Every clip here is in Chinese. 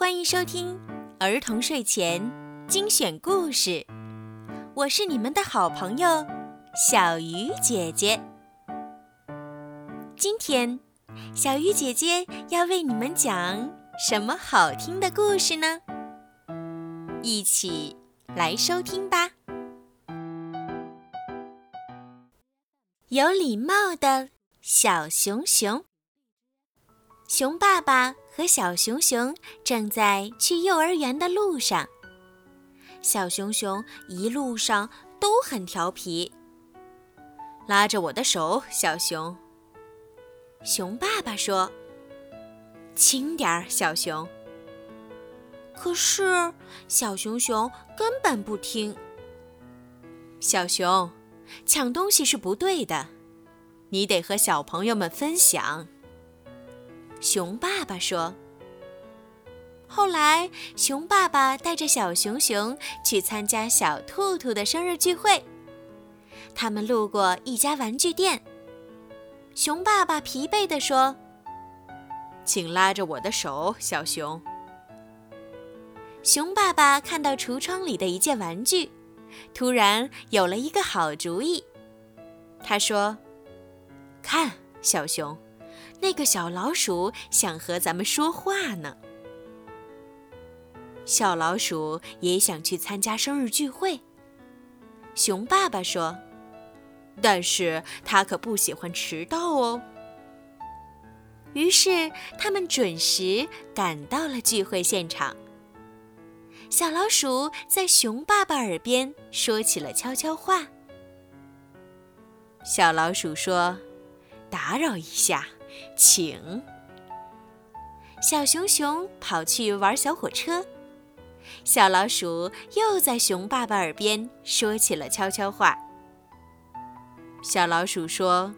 欢迎收听儿童睡前精选故事，我是你们的好朋友小鱼姐姐。今天，小鱼姐姐要为你们讲什么好听的故事呢？一起来收听吧。有礼貌的小熊熊，熊爸爸。和小熊熊正在去幼儿园的路上。小熊熊一路上都很调皮，拉着我的手，小熊。熊爸爸说：“轻点儿，小熊。”可是小熊熊根本不听。小熊，抢东西是不对的，你得和小朋友们分享。熊爸爸说：“后来，熊爸爸带着小熊熊去参加小兔兔的生日聚会。他们路过一家玩具店。熊爸爸疲惫地说：‘请拉着我的手，小熊。’熊爸爸看到橱窗里的一件玩具，突然有了一个好主意。他说：‘看，小熊。’”那个小老鼠想和咱们说话呢。小老鼠也想去参加生日聚会。熊爸爸说：“但是他可不喜欢迟到哦。”于是他们准时赶到了聚会现场。小老鼠在熊爸爸耳边说起了悄悄话。小老鼠说：“打扰一下。”请。小熊熊跑去玩小火车，小老鼠又在熊爸爸耳边说起了悄悄话。小老鼠说：“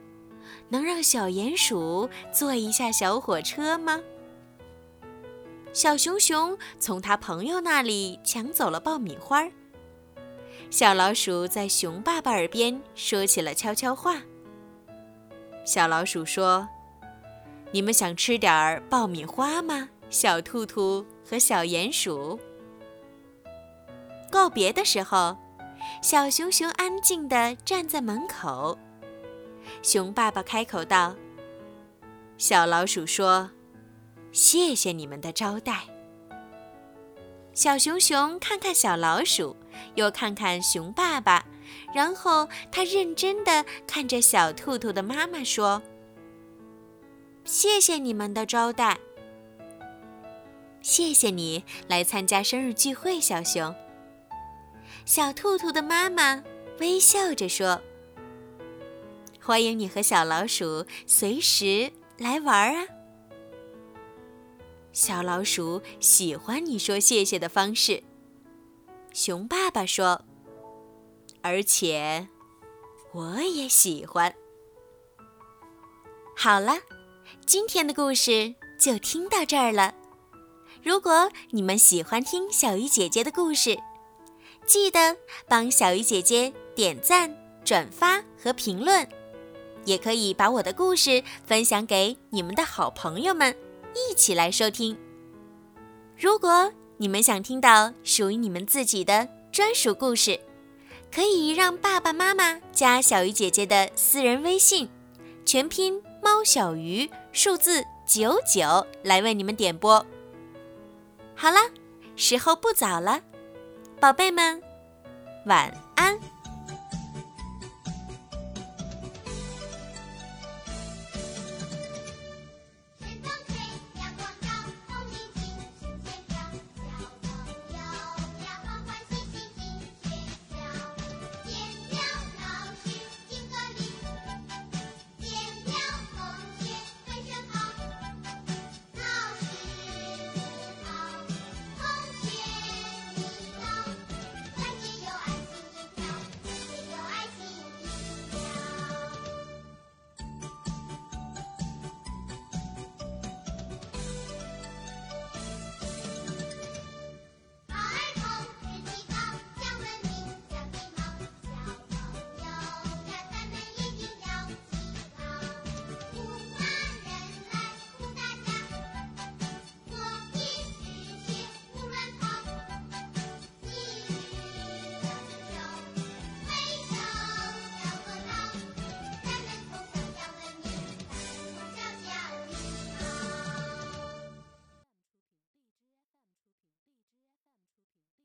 能让小鼹鼠坐一下小火车吗？”小熊熊从他朋友那里抢走了爆米花。小老鼠在熊爸爸耳边说起了悄悄话。小老鼠说。你们想吃点儿爆米花吗，小兔兔和小鼹鼠？告别的时候，小熊熊安静地站在门口。熊爸爸开口道：“小老鼠说，谢谢你们的招待。”小熊熊看看小老鼠，又看看熊爸爸，然后他认真地看着小兔兔的妈妈说。谢谢你们的招待。谢谢你来参加生日聚会，小熊。小兔兔的妈妈微笑着说：“欢迎你和小老鼠随时来玩啊。”小老鼠喜欢你说谢谢的方式。熊爸爸说：“而且我也喜欢。”好了。今天的故事就听到这儿了。如果你们喜欢听小鱼姐姐的故事，记得帮小鱼姐姐点赞、转发和评论，也可以把我的故事分享给你们的好朋友们，一起来收听。如果你们想听到属于你们自己的专属故事，可以让爸爸妈妈加小鱼姐姐的私人微信，全拼。猫小鱼数字九九来为你们点播。好了，时候不早了，宝贝们，晚安。